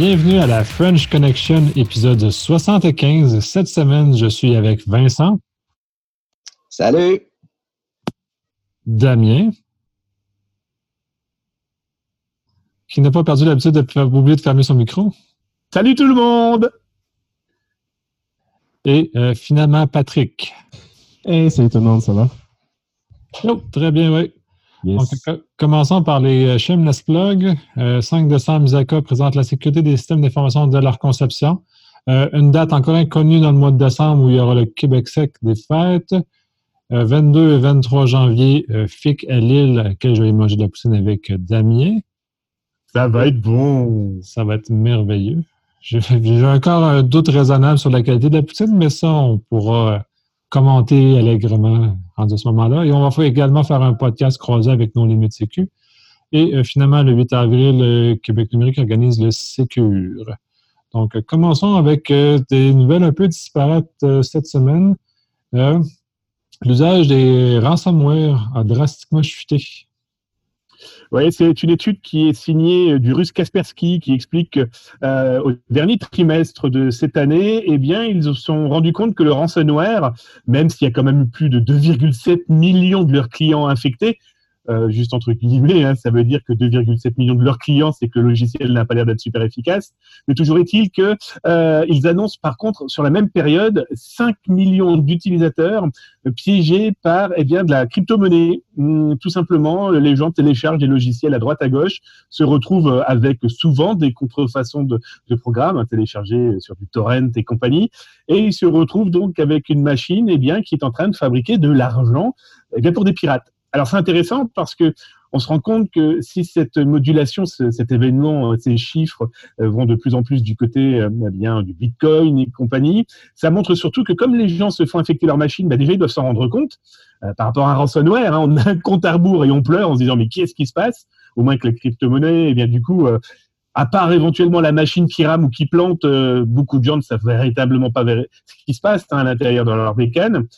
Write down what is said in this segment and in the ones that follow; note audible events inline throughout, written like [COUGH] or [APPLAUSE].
Bienvenue à la French Connection, épisode 75. Cette semaine, je suis avec Vincent. Salut. Damien. Qui n'a pas perdu l'habitude de oublier de fermer son micro. Salut tout le monde. Et euh, finalement, Patrick. Hey, salut tout le monde, ça va? Oh, très bien, oui. Commençons par les euh, Shameless Plug. 5 décembre, Misaka présente la sécurité des systèmes d'information de leur conception. Euh, une date encore inconnue dans le mois de décembre où il y aura le Québec sec des fêtes. 22 euh, et 23 janvier, FIC à Lille, à laquelle je vais manger de la poutine avec Damien. Ça va être bon. Ça va être merveilleux. J'ai [LAUGHS] encore un doute raisonnable sur la qualité de la poutine, mais ça, on pourra commenter allègrement en ce moment-là. Et on va également faire un podcast croisé avec nos limites sécu. Et euh, finalement, le 8 avril, le Québec numérique organise le Sécure. Donc, euh, commençons avec euh, des nouvelles un peu disparates cette semaine. L'usage des ransomware a drastiquement chuté. Oui, c'est une étude qui est signée du russe Kaspersky qui explique qu'au euh, dernier trimestre de cette année, eh bien, ils se sont rendus compte que le ransomware, même s'il y a quand même plus de 2,7 millions de leurs clients infectés, euh, juste entre guillemets, hein, ça veut dire que 2,7 millions de leurs clients, c'est que le logiciel n'a pas l'air d'être super efficace. Mais toujours est-il qu'ils euh, annoncent par contre sur la même période 5 millions d'utilisateurs piégés par eh bien, de la crypto-monnaie. Hum, tout simplement, les gens téléchargent des logiciels à droite à gauche, se retrouvent avec souvent des contrefaçons de, de programmes hein, téléchargés sur du torrent et compagnie, et ils se retrouvent donc avec une machine eh bien, qui est en train de fabriquer de l'argent eh pour des pirates. Alors c'est intéressant parce que on se rend compte que si cette modulation, cet événement, euh, ces chiffres euh, vont de plus en plus du côté euh, eh bien du Bitcoin et compagnie, ça montre surtout que comme les gens se font infecter leur machine, bah déjà ils doivent s'en rendre compte par rapport à un ransomware. Hein, on a un compte à rebours et on pleure en se disant mais qu'est-ce qui se passe? Au moins que la crypto-monnaie, eh bien du coup. à part éventuellement la machine qui rame ou qui plante, beaucoup de gens ne savent véritablement pas ce qui se passe hein, à l'intérieur de leur bécane.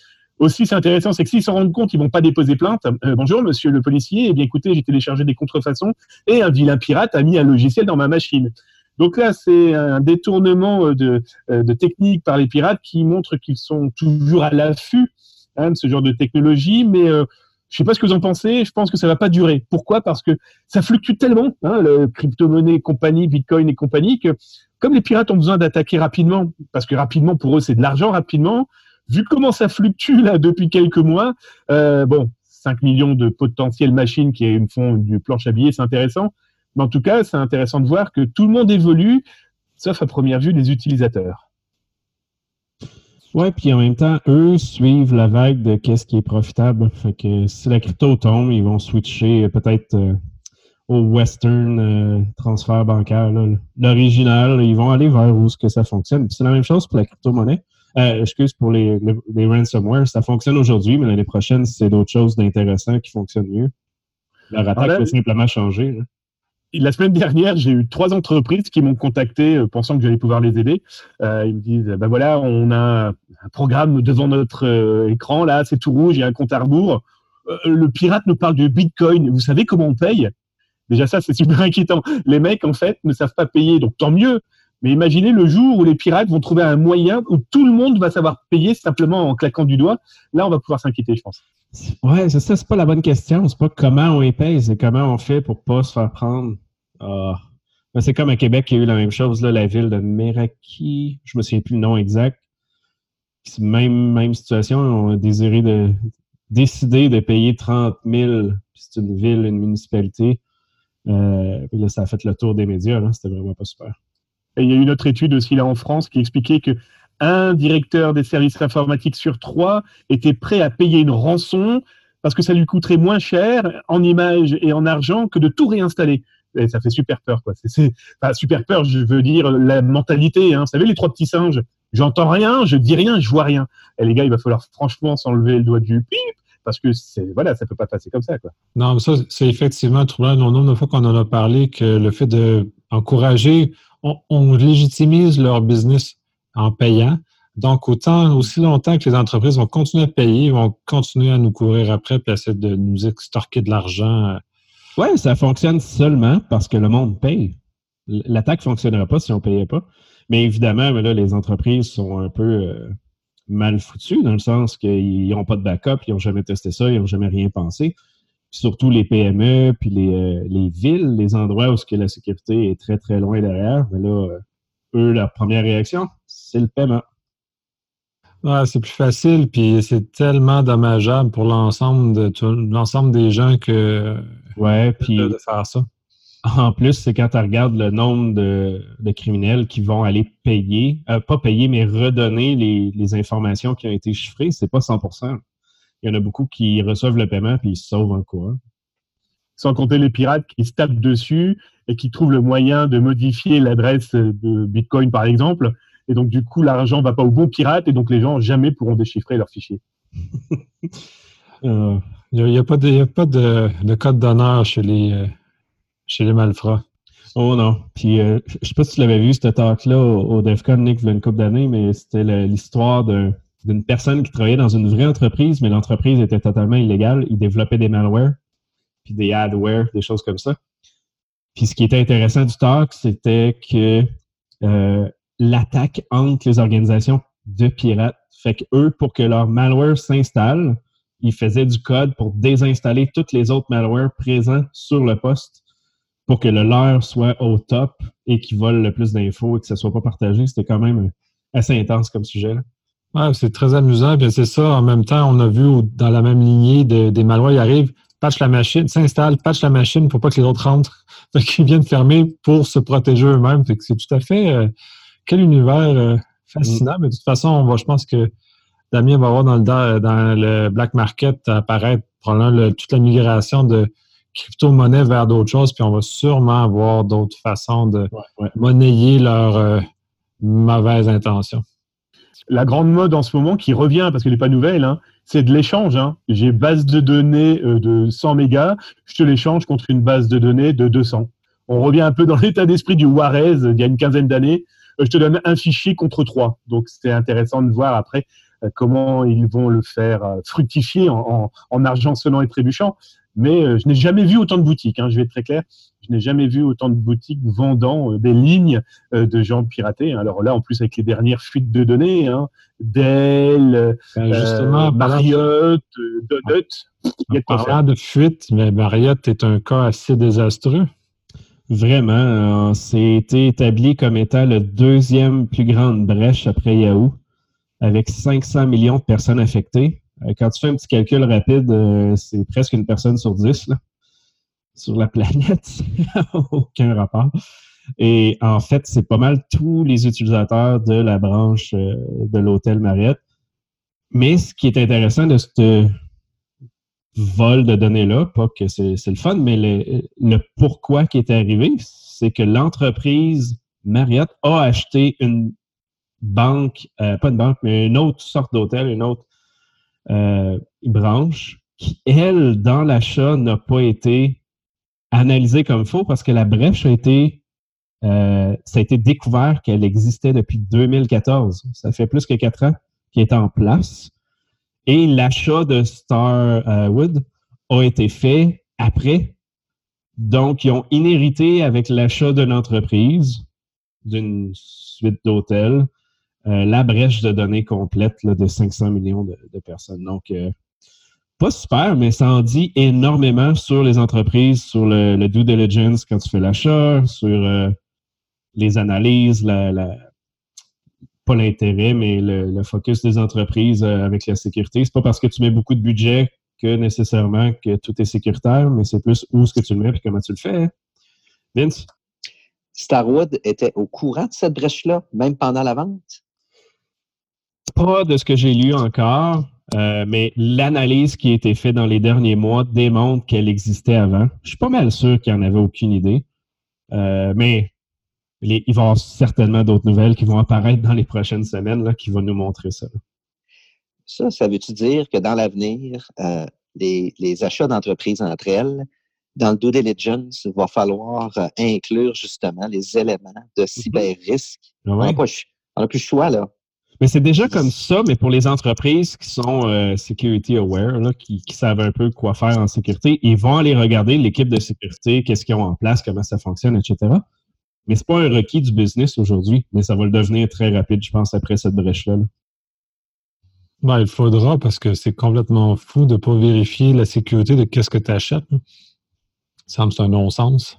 Aussi, c'est intéressant, c'est que s'ils s'en rendent compte, ils vont pas déposer plainte. Euh, bonjour, monsieur le policier. Eh bien, écoutez, j'ai téléchargé des contrefaçons et un vilain pirate a mis un logiciel dans ma machine. Donc là, c'est un détournement euh, de, euh, de techniques par les pirates qui montre qu'ils sont toujours à l'affût hein, de ce genre de technologie, mais je je sais pas ce que vous en pensez. Je pense que ça va pas durer. Pourquoi? Parce que ça fluctue tellement, hein, le crypto-monnaie compagnie, Bitcoin et compagnie, que comme les pirates ont besoin d'attaquer rapidement, parce que rapidement pour eux c'est de l'argent rapidement, vu comment ça fluctue là depuis quelques mois, euh, bon, 5 millions de potentielles machines qui font du planche à billets, c'est intéressant. Mais en tout cas, c'est intéressant de voir que tout le monde évolue, sauf à première vue les utilisateurs. Ouais, puis en même temps, eux suivent la vague de qu'est-ce qui est profitable. Fait que si la crypto tombe, ils vont switcher peut-être euh, au western euh, transfert bancaire, l'original. Ils vont aller vers où ce que ça fonctionne. c'est la même chose pour la crypto-monnaie. Euh, excuse pour les, les, ransomware, ça fonctionne aujourd'hui, mais l'année prochaine, c'est d'autres choses d'intéressant qui fonctionnent mieux. La attaque peut simplement changer. La semaine dernière, j'ai eu trois entreprises qui m'ont contacté euh, pensant que j'allais pouvoir les aider. Euh, ils me disent ben voilà, on a un programme devant notre écran, là, c'est tout rouge, il y a un compte à rebours. le pirate nous parle de Bitcoin. Vous savez comment on paye? Déjà, ça, c'est super inquiétant. Les mecs, en fait, ne savent pas payer, donc tant mieux. Mais imaginez le jour où les pirates vont trouver un moyen où tout le monde va savoir payer simplement en claquant du doigt. Là, on va pouvoir s'inquiéter, je pense. Ouais, c'est ça, c'est pas la bonne question. C'est pas comment on les paye, c'est comment on fait pour pas se faire prendre. Ah. C'est comme à Québec, il y a eu la même chose, là, la ville de Meraki, je me souviens plus le nom exact. Même, même situation, on a désiré de décider de payer 30 000, c'est une ville, une municipalité. Euh, puis là, ça a fait le tour des médias, c'était vraiment pas super. Et il y a une autre étude aussi là en France qui expliquait que un directeur des services informatiques sur trois était prêt à payer une rançon parce que ça lui coûterait moins cher en images et en argent que de tout réinstaller. Ça fait super peur, quoi. Super peur, je veux dire la mentalité. Hein. Vous savez, les trois petits singes, j'entends rien, je dis rien, je vois rien. Et les gars, il va falloir franchement s'enlever le doigt du pip parce que c'est voilà, ça peut pas passer comme ça, quoi. Non, ça, c'est effectivement troublant. Non, nombre de fois qu'on en a parlé que le fait d'encourager on, légitimise leur business en payant. Donc, autant, aussi longtemps que les entreprises vont continuer à payer, vont continuer à nous courir après et essayer de nous extorquer de l'argent. Oui, ça fonctionne seulement parce que le monde paye. l'attaque ne fonctionnerait pas si on ne payait pas. Mais évidemment, là, les entreprises sont un peu euh, mal foutues dans le sens qu'ils n'ont pas de backup, ils n'ont jamais testé ça, ils n'ont jamais rien pensé. Surtout les PME, puis les, les, villes, les endroits où que la sécurité est très, très loin derrière. Mais là, eux, leur première réaction, c'est le paiement. Ouais, c'est plus facile, puis c'est tellement dommageable pour l'ensemble de l'ensemble des gens que ouais, puis de, faire ça. En plus, c'est quand tu regardes le nombre de, criminels qui vont aller payer, euh, pas payer, mais redonner les, informations qui ont été chiffrées, c'est pas 100 Il y en a beaucoup qui reçoivent le paiement puis ils se sauvent en courant. Sans compter les pirates qui se tapent dessus et qui trouvent le moyen de modifier l'adresse de Bitcoin, par exemple, et donc, du coup, l'argent ne va pas au bon pirate et donc les gens jamais pourront déchiffrer leurs fichiers. [LAUGHS] Il n'y a, pas de, code d'honneur chez les, euh, chez les malfrats. Oh non. Puis, euh, je ne sais pas si tu l'avais vu, ce talk-là au, DEFCON, Nick, il y a une couple d'années, mais c'était l'histoire d'une personne qui travaillait dans une vraie entreprise, mais l'entreprise était totalement illégale. Il développait des malwares, puis des adware, des choses comme ça. Puis ce qui était intéressant du talk, c'était que euh, l'attaque entre les organisations de pirates. Fait que eux, pour que leur malware s'installe, ils faisaient du code pour désinstaller toutes les autres malwares présents sur le poste pour que le leur soit au top et qu'ils volent le plus d'infos et que ça soit pas partagé. C'était quand même assez intense comme sujet. Ouais, c'est très amusant. c'est ça, en même temps, on a vu dans la même lignée des malwares, ils arrivent, patch la machine, s'installe, patch la machine pour pas que les autres rentrent. [LAUGHS] Fait qu'ils viennent fermer pour se protéger eux-mêmes. C'est tout à fait euh, quel univers euh, fascinant. Mais de toute façon, on va, je pense que Damien va voir dans le, dans le black market apparaître probablement toute la migration de crypto-monnaie vers d'autres choses, puis on va sûrement avoir d'autres façons de monnayer leurs euh, mauvaises intentions. La grande mode en ce moment qui revient, parce qu'elle n'est pas nouvelle, hein, c'est de l'échange. Hein. J'ai base de données euh, de 100 mégas, je te l'échange contre une base de données de 200. On revient un peu dans [LAUGHS] l'état d'esprit du Juarez il y a une quinzaine d'années. Euh, je te donne un fichier contre trois. Donc, c'est intéressant de voir après euh, comment ils vont le faire fructifier en, argent sonnant et trébuchant. Mais je n'ai jamais vu autant de boutiques, hein, je vais être très clair. Je n'ai jamais vu autant de boutiques vendant des lignes de gens piratés. Alors là, en plus, avec les dernières fuites de données, hein, Dell, ben, justement, Marriott, Donut. Il y a de fuite, mais Marriott est un cas assez désastreux. Vraiment, été établi comme étant le deuxième plus grande brèche après Yahoo, avec 500 millions de personnes affectées. Euh, quand tu fais un petit calcul rapide, euh, c'est presque une personne sur dix sur la planète. [LAUGHS] Aucun rapport. Et en fait, c'est pas mal tous les utilisateurs de la branche euh, de l'hôtel Marriott. Mais ce qui est intéressant de ce vol de données-là, pas que c'est le fun, mais le, pourquoi qui est arrivé, c'est que l'entreprise Marriott a acheté une banque, euh, pas une banque, mais une autre sorte d'hôtel, une autre euh, branche, qui, elle, dans l'achat, n'a pas été analysée comme faux parce que la brèche a été, euh, ça a été découvert qu'elle existait depuis 2014. Ça fait plus que quatre ans qu'elle est en place. Et l'achat de Starwood a été fait après. Donc, ils ont inhérité avec l'achat de l'entreprise, d'une suite d'hôtels, euh, la brèche de données complète de 500 millions de, personnes. Donc, euh, pas super, mais ça en dit énormément sur les entreprises, sur le, due diligence quand tu fais l'achat, sur euh, les analyses, la, pas l'intérêt, mais le, focus des entreprises euh, avec la sécurité. C'est pas parce que tu mets beaucoup de budget que nécessairement que tout est sécuritaire, mais c'est plus où est-ce que tu le mets et comment tu le fais. Vince? Starwood était au courant de cette brèche-là, même pendant la vente? Pas de ce que j'ai lu encore, euh, mais l'analyse qui a été faite dans les derniers mois démontre qu'elle existait avant. Je suis pas mal sûr qu'il n'y en avait aucune idée. Euh, mais il va y avoir certainement d'autres nouvelles qui vont apparaître dans les prochaines semaines là, qui vont nous montrer ça. Ça, ça veut-tu dire que dans l'avenir, euh, les, achats d'entreprises entre elles, dans le due diligence, il va falloir inclure justement les éléments de mhm. cyber-risque? Ah on n'a plus le choix, là. Mais c'est déjà comme ça, mais pour les entreprises qui sont euh, security aware, qui, qui, savent un peu quoi faire en sécurité, ils vont aller regarder l'équipe de sécurité, qu'est-ce qu'ils ont en place, comment ça fonctionne, etc Mais c'est pas un requis du business aujourd'hui, mais ça va le devenir très rapide, je pense, après cette brèche-là. Ben, il faudra parce que c'est complètement fou de ne pas vérifier la sécurité de qu'est-ce que tu achètes. Ça me semble un non-sens.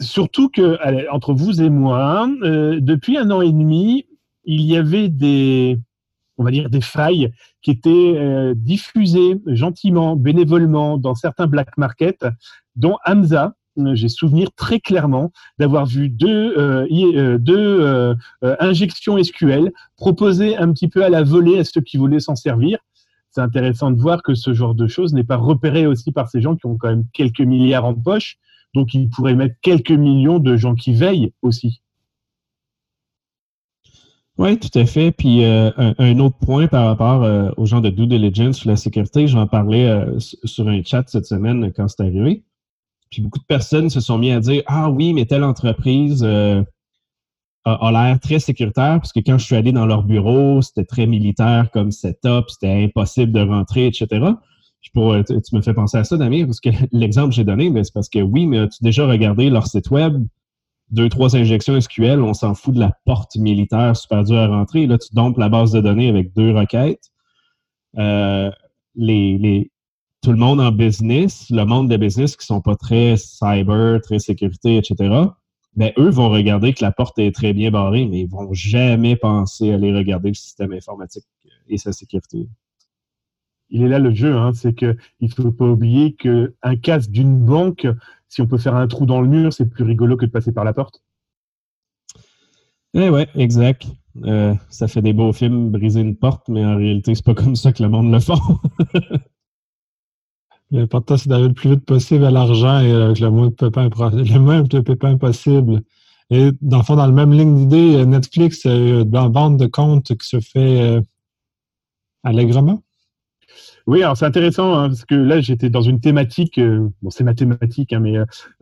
Surtout que, entre vous et moi, euh, depuis un an et demi, il y avait des, on va dire, des failles qui étaient euh, diffusées gentiment, bénévolement dans certains black markets, dont Hamza, euh, j'ai souvenir très clairement d'avoir vu deux, euh, injections SQL proposées un petit peu à la volée à ceux qui voulaient s'en servir. C'est intéressant de voir que ce genre de choses n'est pas repéré aussi par ces gens qui ont quand même quelques milliards en poche. Donc, ils pourraient mettre quelques millions de gens qui veillent aussi. Oui, tout à fait. Puis un, autre point par rapport aux gens de due diligence sur la sécurité, j'en parlais sur un chat cette semaine quand c'est arrivé. Puis beaucoup de personnes se sont mis à dire Ah oui, mais telle entreprise euh, a, l'air très sécuritaire, parce que quand je suis allé dans leur bureau, c'était très militaire comme setup, c'était impossible de rentrer, etc. pour, tu, me fais penser à ça, Damien, parce que [LAUGHS] l'exemple que j'ai donné, c'est parce que oui, mais as-tu déjà regardé leur site web? Deux, trois injections SQL, on s'en fout de la porte militaire super dure à rentrer. Là, tu dompes la base de données avec deux requêtes. Euh, tout le monde en business, le monde des business qui sont pas très cyber, très sécurité, etc., ben, eux vont regarder que la porte est très bien barrée, mais ils vont jamais penser à aller regarder le système informatique et sa sécurité. Il est là le jeu, hein, c'est qu'il ne faut pas oublier qu'un casque d'une banque, si on peut faire un trou dans le mur, c'est plus rigolo que de passer par la porte. Eh ouais, exact. Euh, ça fait des beaux films, briser une porte, mais en réalité, c'est pas comme ça que le monde le fait. L'important, [LAUGHS] c'est d'arriver le plus vite possible à l'argent et avec le moins de pépins, le moins de pépins possible. Et dans le fond, dans le même ligne d'idée, Netflix a une bande de comptes qui se fait euh, allègrement. Oui, alors c'est intéressant hein, parce que là, j'étais dans une thématique, euh, bon, c'est mathématique, hein, mais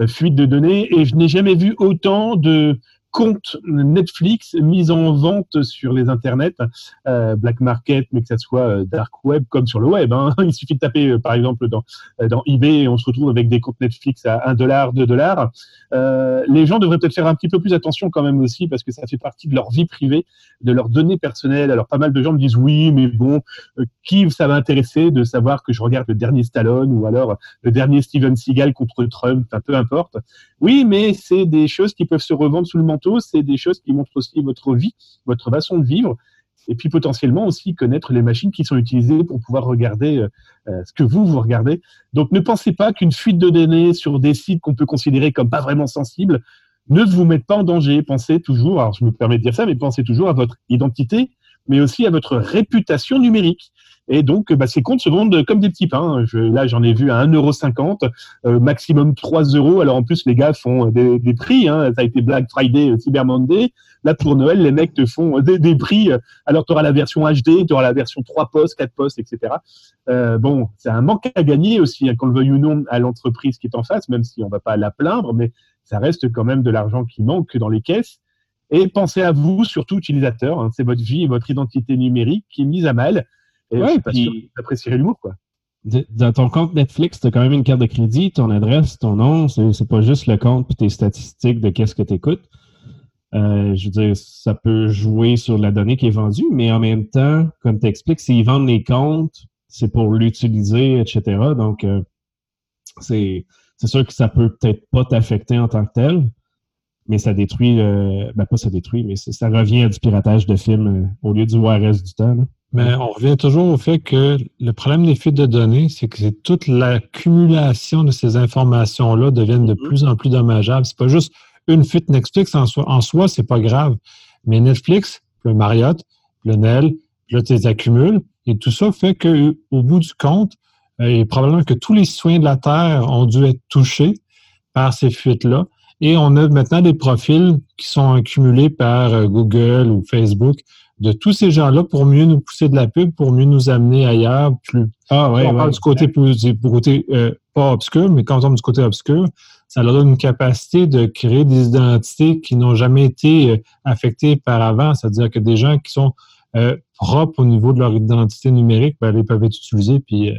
fuite de données, et je n'ai jamais vu autant de compte Netflix mis en vente sur les internets, euh, black market, mais que ça soit euh, dark web comme sur le web. Hein. [LAUGHS] Il suffit de taper, euh, par exemple, dans, dans eBay et on se retrouve avec des comptes Netflix à 1 dollar, 2 dollars. les gens devraient peut-être faire un petit peu plus attention quand même aussi parce que ça fait partie de leur vie privée, de leurs données personnelles. Alors, pas mal de gens me disent oui, mais bon, qui ça va intéresser de savoir que je regarde le dernier Stallone ou alors le dernier Steven Seagal contre Trump, peu importe. Oui, mais c'est des choses qui peuvent se revendre sous le manteau c'est des choses qui montrent aussi votre vie, votre façon de vivre, et puis potentiellement aussi connaître les machines qui sont utilisées pour pouvoir regarder euh, ce que vous, vous regardez. Donc ne pensez pas qu'une fuite de données sur des sites qu'on peut considérer comme pas vraiment sensibles ne vous mette pas en danger. Pensez toujours, alors je me permets de dire ça, mais pensez toujours à votre identité, mais aussi à votre réputation numérique. Et donc, bah, ces comptes se vendent comme des petits pains. là, j'en ai vu à 1,50€, euh, maximum 3 euros. Alors, en plus, les gars font des, prix. Hein. Ça a été Black Friday, euh, Cyber Monday. Là, pour Noël, les mecs te font des, prix. Alors, tu auras la version HD, tu auras la version 3 postes, 4 postes, etc. Euh, bon, c'est un manque à gagner aussi, hein, qu'on le veuille ou non, à l'entreprise qui est en face, même si on ne va pas la plaindre, mais ça reste quand même de l'argent qui manque dans les caisses. Et pensez à vous, surtout utilisateurs. Hein. c'est votre vie et votre identité numérique qui est mise à mal. Et ouais, parce que l'humour, quoi. Dans ton compte Netflix, tu as quand même une carte de crédit, ton adresse, ton nom. C'est pas juste le compte puis tes statistiques de qu'est-ce que tu écoutes. Euh, je veux dire, ça peut jouer sur la donnée qui est vendue, mais en même temps, comme tu expliques, s'ils vendent les comptes, c'est pour l'utiliser, etc. Donc, euh, c'est sûr que ça peut peut-être pas t'affecter en tant que tel, mais ça détruit, ben pas ça détruit, mais ça, revient à du piratage de films euh, au lieu du ORS du temps. Mais on revient toujours au fait que le problème des fuites de données, c'est que c'est toute l'accumulation de ces informations-là deviennent de mm-hmm. plus en plus dommageables. C'est pas juste une fuite Netflix en soi, en soi c'est pas grave. Mais Netflix, le Marriott, le Nel, là, tu les accumules. Et tout ça fait qu'au bout du compte, euh, est probablement que tous les citoyens de la Terre ont dû être touchés par ces fuites-là. Et on a maintenant des profils qui sont accumulés par euh, Google ou Facebook de tous ces gens-là pour mieux nous pousser de la pub, pour mieux nous amener ailleurs. Plus, ah, ouais, on parle du côté, du côté euh, pas obscur, mais quand on parle du côté obscur, ça leur donne une capacité de créer des identités qui n'ont jamais été euh, affectées par avant. C'est-à-dire que des gens qui sont euh, propres au niveau de leur identité numérique, ben, ils peuvent être utilisés puis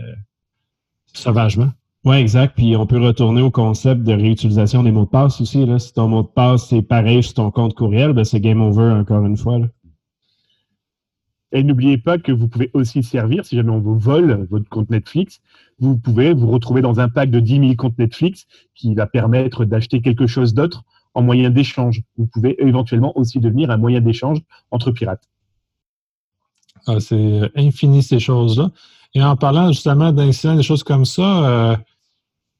sauvagement. Oui, exact. Puis on peut retourner au concept de réutilisation des mots de passe aussi. Si ton mot de passe c'est pareil sur ton compte courriel, ben c'est game over encore une fois. Et n'oubliez pas que vous pouvez aussi servir, si jamais on vous vole votre compte Netflix, vous pouvez vous retrouver dans un pack de 10 000 comptes Netflix qui va permettre d'acheter quelque chose d'autre en moyen d'échange. Vous pouvez éventuellement aussi devenir un moyen d'échange entre pirates. Ah, c'est infini ces choses-là. Et en parlant justement d'incidents, des choses comme ça, euh,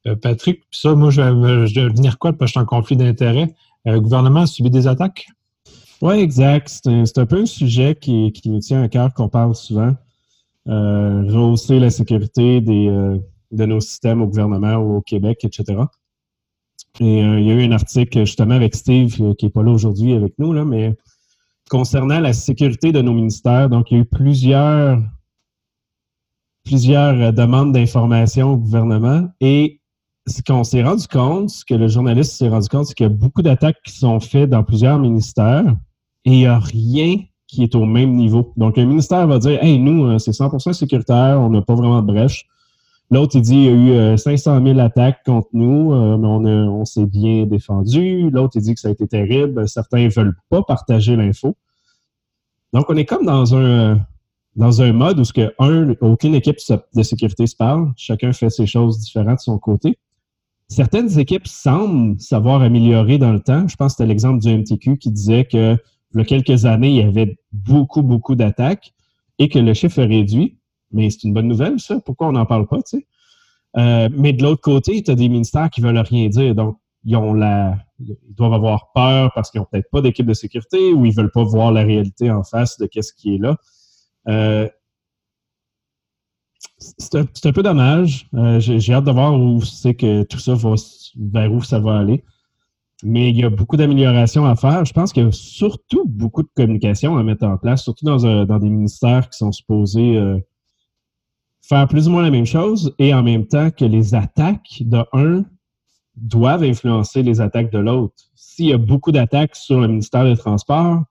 euh, Patrick, ça, moi, je vais, venir quoi parce que je suis en conflit d'intérêts? Euh, le gouvernement a subi des attaques? Oui, exact. C'est un, peu un sujet qui, nous tient à cœur, qu'on parle souvent. Euh, rehausser la sécurité des, de nos systèmes au gouvernement ou au Québec, etc. Et il y a eu un article justement avec Steve, qui n'est pas là aujourd'hui avec nous, là, mais concernant la sécurité de nos ministères. Donc, il y a eu plusieurs, plusieurs demandes d'informations au gouvernement et ce qu'on s'est rendu compte, ce que le journaliste s'est rendu compte, c'est qu'il y a beaucoup d'attaques qui sont faites dans plusieurs ministères et il n'y a rien qui est au même niveau. Donc, un ministère va dire Hey, nous, euh, c'est 100% sécuritaire, on n'a pas vraiment de brèche. L'autre, il dit il y a eu 500 euh, 000 attaques contre nous, euh, mais on, s'est bien défendu. L'autre, il dit que ça a été terrible. Certains ne veulent pas partager l'info. Donc, on est comme dans un, dans un mode où ce que, un, aucune équipe de sécurité se parle. Chacun fait ses choses différentes de son côté certaines équipes semblent savoir améliorer dans le temps. Je pense que c'était l'exemple du MTQ qui disait que il y a quelques années, il y avait beaucoup, beaucoup d'attaques et que le chiffre est réduit. Mais c'est une bonne nouvelle, ça. Pourquoi on n'en parle pas? Euh, mais de l'autre côté, tu as des ministères qui veulent rien dire. Donc, ils ont la. Ils doivent avoir peur parce qu'ils n'ont peut-être pas d'équipe de sécurité ou ils ne veulent pas voir la réalité en face de ce qui est là. Euh, c'est un, peu dommage. Euh, j'ai hâte de voir où c'est que tout ça va, vers où ça va aller. Mais il y a beaucoup d'améliorations à faire. Je pense qu'il y a surtout beaucoup de communication à mettre en place, surtout dans, dans des ministères qui sont supposés euh, faire plus ou moins la même chose et en même temps que les attaques de doivent influencer les attaques de l'autre. S'il y a beaucoup d'attaques sur le ministère des Transports,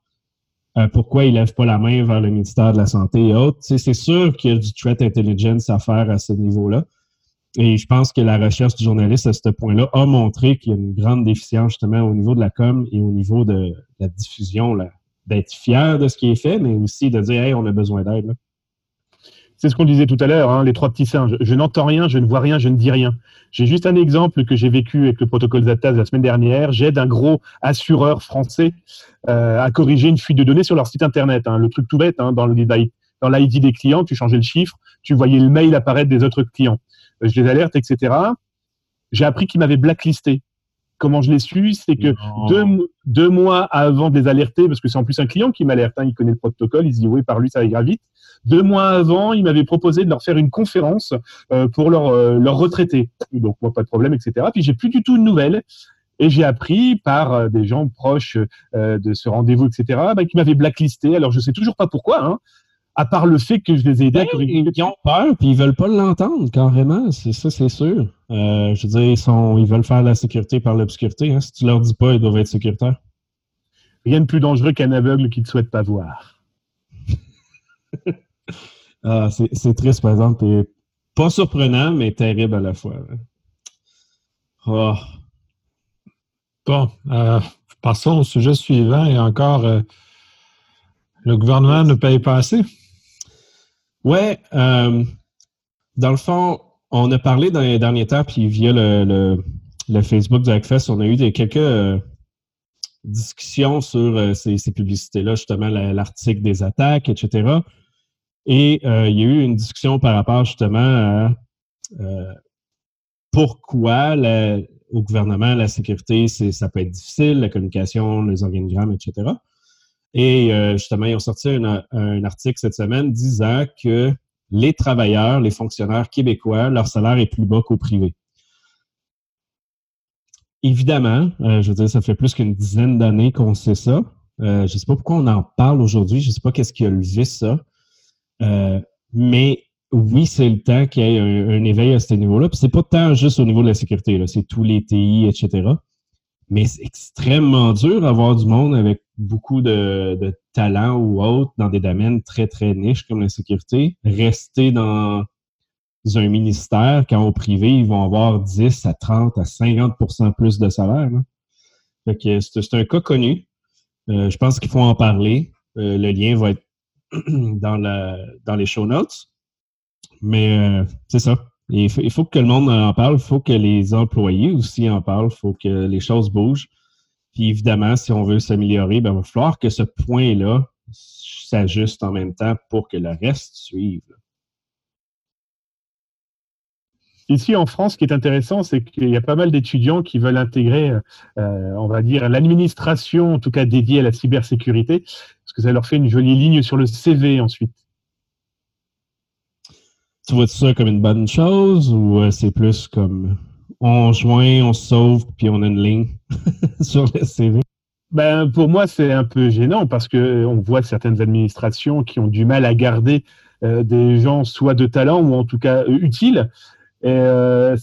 euh, pourquoi ils ne lèvent pas la main vers le ministère de la Santé et autres. c'est sûr qu'il y a du threat intelligence à faire à ce niveau-là. Et je pense que la recherche du journaliste à ce point-là a montré qu'il y a une grande déficience justement au niveau de la com et au niveau de la diffusion, d'être fier de ce qui est fait, mais aussi de dire, hey, on a besoin d'aide. C'est ce qu'on disait tout à l'heure, hein, les trois petits singes. Je n'entends rien, je ne vois rien, je ne dis rien. J'ai juste un exemple que j'ai vécu avec le protocole ZATAS la semaine dernière. J'aide un gros assureur français euh, à corriger une fuite de données sur leur site internet. Hein. Le truc tout bête, hein, dans l'ID des clients, tu changeais le chiffre, tu voyais le mail apparaître des autres clients. Euh, je les alerte, etc. J'ai appris qu'ils m'avaient blacklisté. Comment je l'ai su C'est que deux, mois avant de les alerter, parce que c'est en plus un client qui m'alerte, il connaît le protocole, il se dit oui, par lui, ça ira vite. Deux mois avant, il m'avait proposé de leur faire une conférence euh, pour leur, euh, leur retraité. Donc, moi, pas de problème, etc. Puis, j'ai plus du tout de nouvelles. Et j'ai appris par euh, des gens proches de ce rendez-vous, etc., bah, qu'ils m'avaient blacklisté. Alors, je sais toujours pas pourquoi, hein, à part le fait que je les ai aidés à corriger. Ils ont peur, puis ils veulent pas l'entendre, carrément. C'est ça, c'est sûr. je veux dire, ils, sont, ils veulent faire la sécurité par l'obscurité. Hein. Si tu leur dis pas, ils doivent être sécuritaires. Rien de plus dangereux qu'un aveugle qui ne souhaite pas voir. [LAUGHS] Ah, c'est triste, par exemple. Et pas surprenant, mais terrible à la fois. Oh. Bon, euh, passons au sujet suivant. Et encore, euh, le gouvernement ne paye pas assez? Oui. Euh, dans le fond, on a parlé dans les derniers temps, puis via le, Facebook du Hackfest, on a eu quelques discussions sur ces, ces publicités-là, justement l'article des attaques, etc. Et euh, il y a eu une discussion par rapport justement à euh, pourquoi au gouvernement la sécurité, ça peut être difficile, la communication, les organigrammes, etc. Et euh, justement, ils ont sorti un, article cette semaine disant que les travailleurs, les fonctionnaires québécois, leur salaire est plus bas qu'au privé. Évidemment, je veux dire, ça fait plus qu'une dizaine d'années qu'on sait ça. je ne sais pas pourquoi on en parle aujourd'hui. Je ne sais pas qu'est-ce qui a levé ça. Euh, mais oui, c'est le temps qu'il y ait un, éveil à ce niveau-là. Puis c'est pas tant juste au niveau de la sécurité, c'est tous les TI, etc. Mais c'est extrêmement dur d'avoir du monde avec beaucoup de, talent ou autre dans des domaines très, très niches comme la sécurité. Rester dans, un ministère, quand au privé, ils vont avoir 10 à 30 à 50% plus de salaire. c'est un cas connu. Euh, je pense qu'il faut en parler. Euh, le lien va être [CLEARS THROAT] dans, la, dans les show notes. Mais euh, c'est ça. Il faut, il faut, que le monde en parle. Il faut que les employés aussi en parlent. Il faut que les choses bougent. Puis évidemment, si on veut s'améliorer, ben, il va falloir que ce point-là s'ajuste en même temps pour que le reste suive. Ici en France, ce qui est intéressant, c'est qu'il y a pas mal d'étudiants qui veulent intégrer, euh, on va dire, l'administration, en tout cas dédiée à la cybersécurité, parce que ça leur fait une jolie ligne sur le CV ensuite. Tu vois ça comme une bonne chose ou euh, c'est plus comme on joint, on sauve, puis on a une ligne [LAUGHS] sur le CV? Ben, pour moi, c'est un peu gênant parce qu'on voit certaines administrations qui ont du mal à garder euh, des gens soit de talent ou en tout cas utiles et, euh,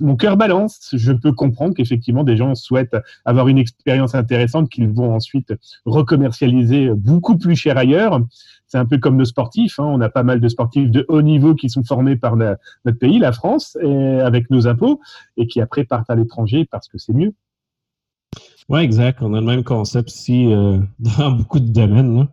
mon cœur balance. Je peux comprendre qu'effectivement, des gens souhaitent avoir une expérience intéressante qu'ils vont ensuite recommercialiser beaucoup plus cher ailleurs. C'est un peu comme nos sportifs. Hein. On a pas mal de sportifs de haut niveau qui sont formés par notre pays, la France, avec nos impôts, et qui après partent à l'étranger parce que c'est mieux. Oui, exact. On a le même concept ici euh, [LAUGHS] dans beaucoup de domaines. Là.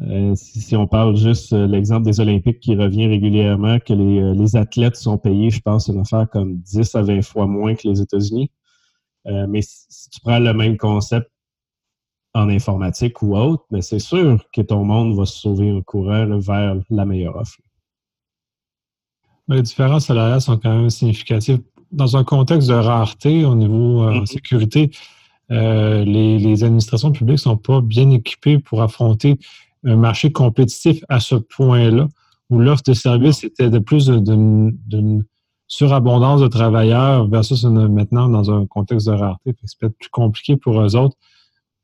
Euh, si, on parle juste euh, l'exemple des Olympiques qui revient régulièrement, que euh, les, athlètes sont payés, je pense, une affaire comme 10 à 20 fois moins que les États-Unis. mais si, tu prends le même concept en informatique ou autre, mais c'est sûr que ton monde va se sauver en courant vers la meilleure offre. les différences salariales sont quand même significatives. Dans un contexte de rareté au niveau mm-hmm. sécurité, les, les, administrations publiques ne sont pas bien équipées pour affronter un marché compétitif à ce point-là, où l'offre de services était de plus d'une surabondance de travailleurs versus maintenant dans un contexte de rareté. C'est peut-être plus compliqué pour eux autres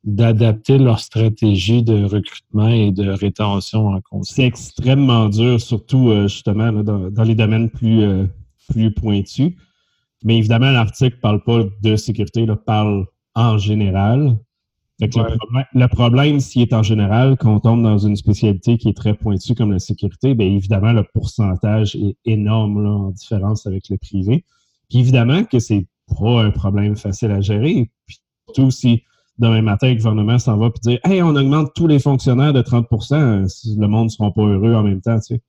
d'adapter leur stratégie de recrutement et de rétention en. C'est extrêmement dur, surtout euh, justement dans, les domaines plus, euh, plus pointus. Mais évidemment, l'article ne parle pas de sécurité, il parle en général le, problème, s'il est en général, quand on tombe dans une spécialité qui est très pointue comme la sécurité, bien évidemment, le pourcentage est énorme en différence avec le privé. Puis évidemment que c'est pas un problème facile à gérer. Puis surtout si demain matin, le gouvernement s'en va et dire Hey, on augmente tous les fonctionnaires de 30% le monde ne sera pas heureux en même temps. Tu sais.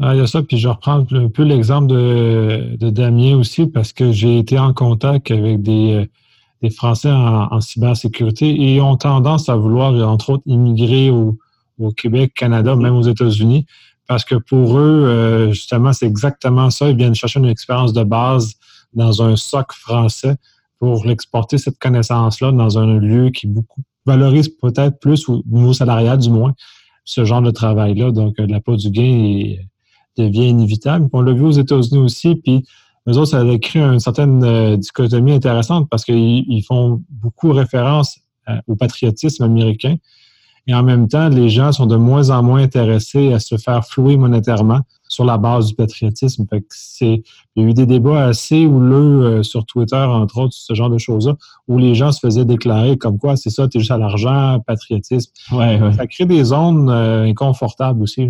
Ah, il y a ça, puis je reprends un peu l'exemple de, de Damien aussi, parce que j'ai été en contact avec des euh, des Français en, cybersécurité et ont tendance à vouloir, entre autres, immigrer au, Québec, Canada, même aux États-Unis, parce que pour eux, euh, justement, c'est exactement ça. Ils viennent chercher une expérience de base dans un soc français pour l'exporter, cette connaissance-là, dans un lieu qui beaucoup valorise peut-être plus, au niveau salarial du moins, ce genre de travail-là. Donc, euh, la peau du gain devient inévitable. on l'a vu aux États-Unis aussi, puis eux autres, ça a créé une certaine euh, dichotomie intéressante parce qu'ils font beaucoup référence euh, au patriotisme américain. Et en même temps, les gens sont de moins en moins intéressés à se faire flouer monétairement sur la base du patriotisme. il y a eu des débats assez houleux euh, sur Twitter, entre autres, ce genre de choses-là, où les gens se faisaient déclarer comme quoi c'est ça, tu es juste à l'argent, patriotisme. Ça crée des zones inconfortables aussi.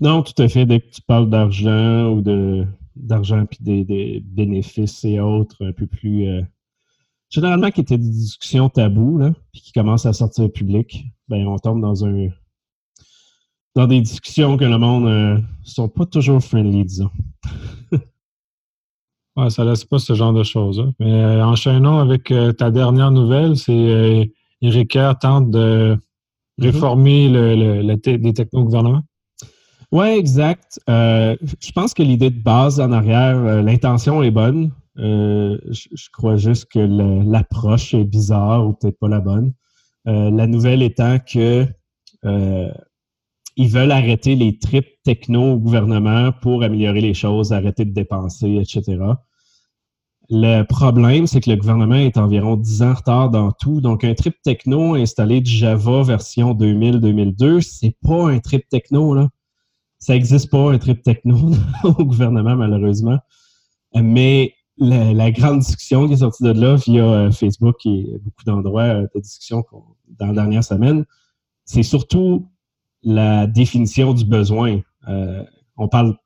Non, tout à fait. Dès que tu parles d'argent ou de d'argent puis des, bénéfices et autres un peu plus euh, généralement qui étaient des discussions tabous là, puis qui commencent à sortir au public, ben on tombe dans un dans des discussions que le monde ne euh, sont pas toujours friendly, disons. [LAUGHS] ouais, ça laisse pas ce genre de choses. Hein. Mais euh, enchaînons avec ta dernière nouvelle, c'est Eric tente de mm-hmm. réformer le, les techno-gouvernements. Oui, exact. Euh, je pense que l'idée de base en arrière, euh, l'intention est bonne. Euh, je, crois juste que l'approche est bizarre ou peut-être pas la bonne. la nouvelle étant que ils veulent arrêter les trips techno au gouvernement pour améliorer les choses, arrêter de dépenser, etc. Le problème, c'est que le gouvernement est environ 10 ans en retard dans tout. Donc, un trip techno installé de Java version 2000-2002, c'est pas un trip techno, là ça n'existe pas un trip techno [LAUGHS] au gouvernement, malheureusement. Mais la, grande discussion qui est sortie de là via euh, Facebook et beaucoup d'endroits euh, de discussion dans la dernière semaine, c'est surtout la définition du besoin. Euh, on parle.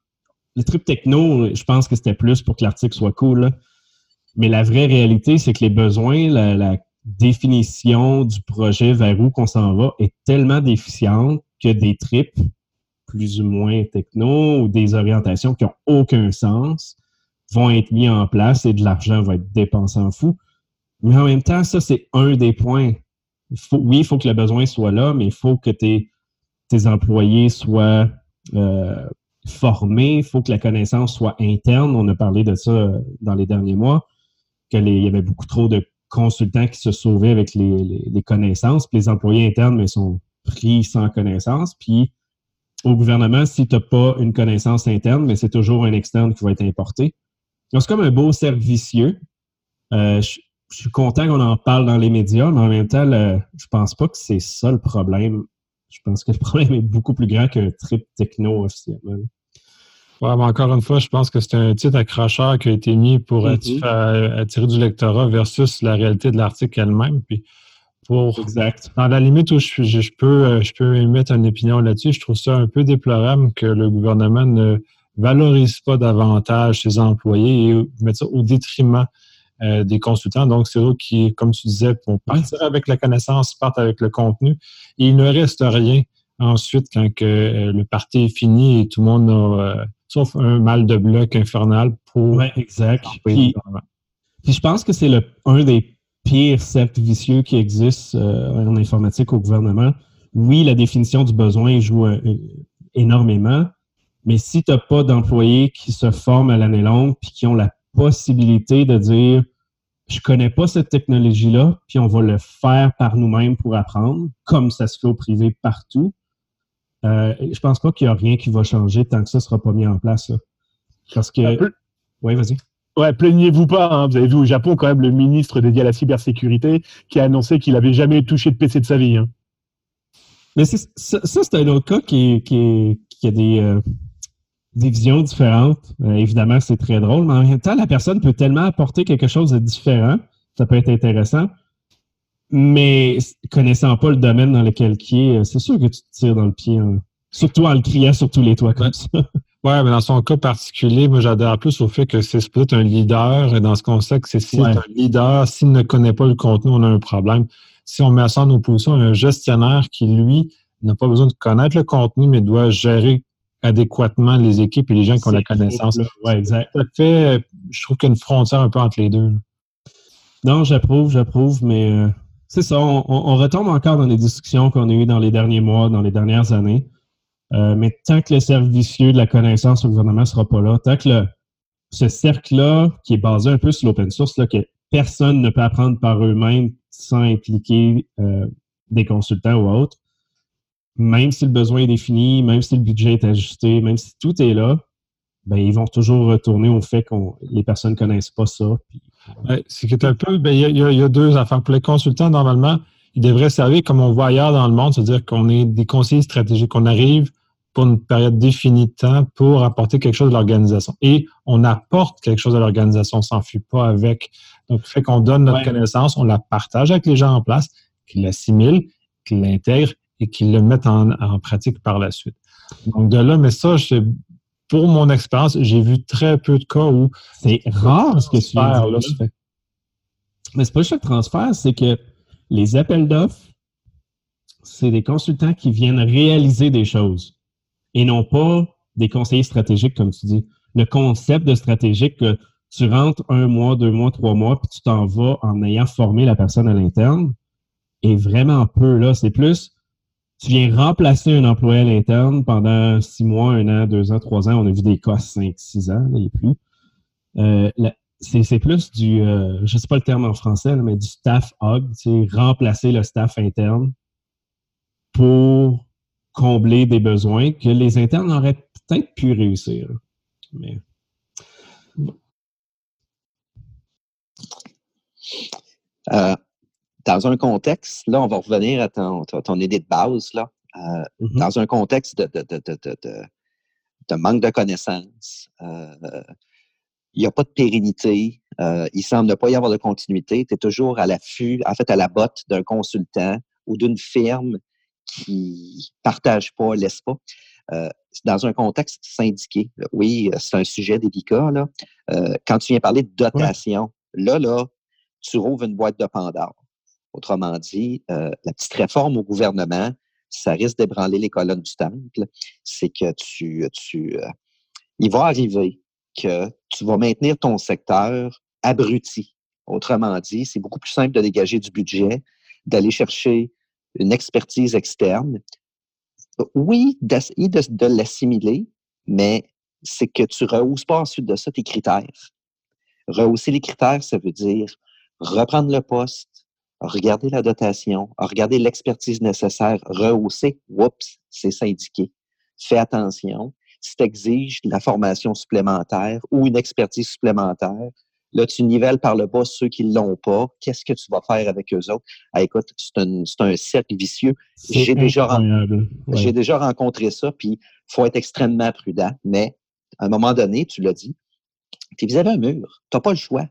Les trucs techno, je pense que c'était plus pour que l'article soit cool. Mais la vraie réalité, c'est que les besoins, la, définition du projet vers où qu'on s'en va est tellement déficiente que des trips plus ou moins techno ou des orientations qui n'ont aucun sens vont être mis en place et de l'argent va être dépensé en fou. Mais en même temps, ça, c'est un des points. oui, il faut que le besoin soit là, mais il faut que tes, employés soient euh, formés, il faut que la connaissance soit interne. On a parlé de ça euh, dans les derniers mois, qu'il y avait beaucoup trop de consultants qui se sauvaient avec les, connaissances, puis les employés internes mais sont pris sans connaissance. Puis au gouvernement, si tu n'as pas une connaissance interne, mais c'est toujours un externe qui va être importé. C'est comme un beau servicieux. Euh, je, suis content qu'on en parle dans les médias, mais en même temps, je je pense pas que c'est ça le problème. Je pense que le problème est beaucoup plus grand qu'un trip techno officiellement. Ouais, mais encore une fois, je pense que c'est un titre accrocheur qui a été mis pour mm-hmm. attirer du lectorat versus la réalité de l'article elle-même. Puis pour, exact. Dans la limite où je, je, peux, euh, je peux émettre une opinion là-dessus, je trouve ça un peu déplorable que le gouvernement ne valorise pas davantage ses employés et mettre ça au détriment euh, des consultants. Donc, c'est eux qui, comme tu disais, vont partir avec la connaissance, partent avec le contenu. Et il ne reste rien ensuite quand que, euh, le parti est fini et tout le monde a sauf un mal de bloc infernal pour. Oui, exact. Puis, je pense que c'est le un des pires cercles vicieux qui existent euh, en informatique au gouvernement. Oui, la définition du besoin joue euh, énormément, mais si tu n'as pas d'employés qui se forment à l'année longue puis qui ont la possibilité de dire je connais pas cette technologie-là, puis on va le faire par nous-mêmes pour apprendre, comme ça se fait au privé partout, euh, je pense pas qu'il y a rien qui va changer tant que ça ne sera pas mis en place. Parce que. Oui, vas-y. Ouais, plaignez-vous pas. Hein. Vous avez vu au Japon, quand même, le ministre dédié à la cybersécurité qui a annoncé qu'il n'avait jamais touché de PC de sa vie. Hein. Mais ça, c'est un autre cas qui, qui, a des, euh, visions différentes. Euh, évidemment, c'est très drôle, mais en même temps, la personne peut tellement apporter quelque chose de différent. Ça peut être intéressant. Mais connaissant pas le domaine dans lequel qui est, euh, c'est sûr que tu te tires dans le pied, hein. surtout en le criant sur tous les toits comme ça. [LAUGHS] Oui, mais dans son cas particulier, moi j'adhère plus au fait que c'est peut-être un leader, et dans ce concept, c'est si un leader, s'il ne connaît pas le contenu, on a un problème. Si on met ça en opposition à un gestionnaire qui, lui, n'a pas besoin de connaître le contenu, mais doit gérer adéquatement les équipes et les gens qui ont la connaissance. Oui, exact. Ça fait, je trouve qu'il y a une frontière un peu entre les deux. Non, j'approuve, j'approuve, mais euh, c'est ça, on, retombe encore dans les discussions qu'on a eues dans les derniers mois, dans les dernières années. Euh, mais tant que le cercle vicieux de la connaissance au gouvernement ne sera pas là, tant que ce cercle-là, qui est basé un peu sur l'open source, là, que personne ne peut apprendre par eux-mêmes sans impliquer euh, des consultants ou autres, même si le besoin est défini, même si le budget est ajusté, même si tout est là, ben, ils vont toujours retourner au fait que les personnes ne connaissent pas ça. c'est un peu, ben, il y, a deux affaires. Pour les consultants, normalement, ils devraient servir comme on voit ailleurs dans le monde, c'est-à-dire qu'on est des conseillers stratégiques, qu'on arrive pour une période définie de temps pour apporter quelque chose à l'organisation. Et on apporte quelque chose à l'organisation, on ne s'enfuit pas avec. Donc, fait qu'on donne notre connaissance, on la partage avec les gens en place, qu'ils l'assimilent, qu'ils l'intègrent et qu'ils le mettent en, en, pratique par la suite. Donc, de là, mais ça, pour mon expérience, j'ai vu très peu de cas où. C'est rare ce que tu viens là. Mais c'est pas juste le transfert, c'est que les appels d'offres, c'est des consultants qui viennent réaliser des choses et non pas des conseillers stratégiques, comme tu dis. Le concept de stratégique, que tu rentres un mois, deux mois, trois mois, puis tu t'en vas en ayant formé la personne à l'interne, est vraiment peu là. C'est plus tu viens remplacer un employé à l'interne pendant six mois, un an, deux ans, trois ans. On a vu des cas cinq, six ans, là, il plus. Euh, c'est plus du, euh, je ne sais pas le terme en français, mais du staff hog, remplacer le staff interne pour combler des besoins que les internes auraient peut-être pu réussir. Mais... Euh, dans un contexte, là, on va revenir à ton, ton idée de base, là, euh, mm-hmm. dans un contexte de, de, de, de manque de connaissances, euh, il n'y a pas de pérennité, il semble ne pas y avoir de continuité, tu es toujours à l'affût, en fait, à la botte d'un consultant ou d'une firme qui partage pas, laisse pas. dans un contexte syndiqué. Oui, c'est un sujet délicat. Là. quand tu viens parler de dotation, là, là, tu rouvres une boîte de Pandore. Autrement dit, la petite réforme au gouvernement, ça risque d'ébranler les colonnes du temple. C'est que tu, tu il va arriver que tu vas maintenir ton secteur abruti. Autrement dit, c'est beaucoup plus simple de dégager du budget, d'aller chercher une expertise externe. Oui, de, l'assimiler, mais c'est que tu rehausses pas ensuite de ça tes critères. Rehausser les critères, ça veut dire reprendre le poste, regarder la dotation, regarder l'expertise nécessaire, rehausser, oups, c'est syndiqué. Fais attention. Si tu exiges la formation supplémentaire ou une expertise supplémentaire, Là, tu nivelles par le bas ceux qui ne l'ont pas. Qu'est-ce que tu vas faire avec eux autres? Ah, écoute, c'est un, un, cercle vicieux. J'ai déjà, j'ai déjà rencontré ça, puis il faut être extrêmement prudent. Mais à un moment donné, tu l'as dit, tu es vis-à-vis un mur. Tu n'as pas le choix.